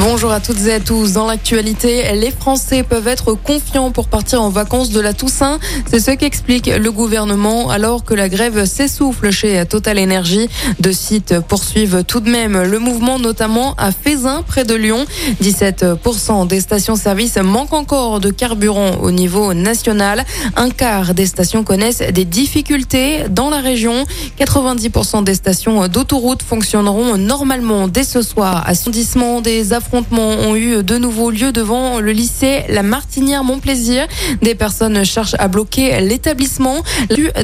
Bonjour à toutes et à tous. Dans l'actualité, les Français peuvent être confiants pour partir en vacances de la Toussaint. C'est ce qu'explique le gouvernement alors que la grève s'essouffle chez Total Energy. Deux sites poursuivent tout de même le mouvement, notamment à Fézin, près de Lyon. 17% des stations-service manquent encore de carburant au niveau national. Un quart des stations connaissent des difficultés dans la région. 90% des stations d'autoroute fonctionneront normalement dès ce soir. Affrontements ont eu de nouveau lieu devant le lycée La Martinière Montplaisir. Des personnes cherchent à bloquer l'établissement.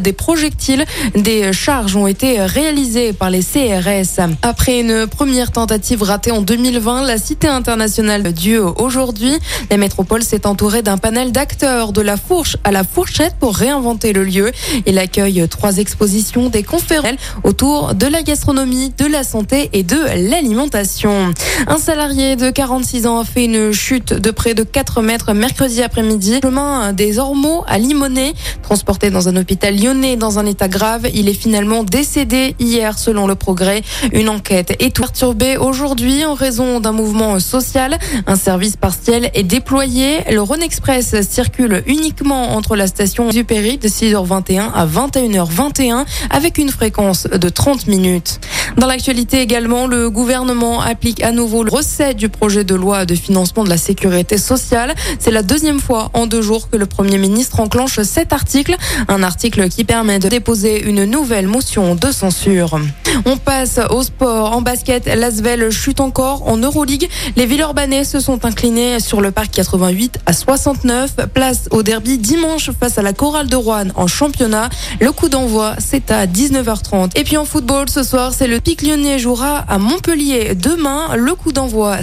Des projectiles, des charges ont été réalisées par les CRS. Après une première tentative ratée en 2020, la Cité internationale Dieu aujourd'hui, la métropole s'est entourée d'un panel d'acteurs de la fourche à la fourchette pour réinventer le lieu. Il accueille trois expositions, des conférences autour de la gastronomie, de la santé et de l'alimentation. Un salarié de 46 ans a fait une chute de près de 4 mètres mercredi après-midi. Chemin des Ormeaux à Limonest. Transporté dans un hôpital lyonnais dans un état grave, il est finalement décédé hier selon le progrès. Une enquête est perturbée aujourd'hui en raison d'un mouvement social. Un service partiel est déployé. Le Rhône Express circule uniquement entre la station du Péry de 6h21 à 21h21 avec une fréquence de 30 minutes. Dans l'actualité également, le gouvernement applique à nouveau le recette du projet de loi de financement de la sécurité sociale. C'est la deuxième fois en deux jours que le Premier ministre enclenche cet article, un article qui permet de déposer une nouvelle motion de censure. On passe au sport. En basket, l'Asvel chute encore en Euroleague. Les Villeurbanais se sont inclinés sur le parc 88 à 69. Place au derby dimanche face à la Chorale de Rouen en championnat. Le coup d'envoi, c'est à 19h30. Et puis en football, ce soir, c'est le Pic Lyonnais jouera à Montpellier demain. Le coup d'envoi,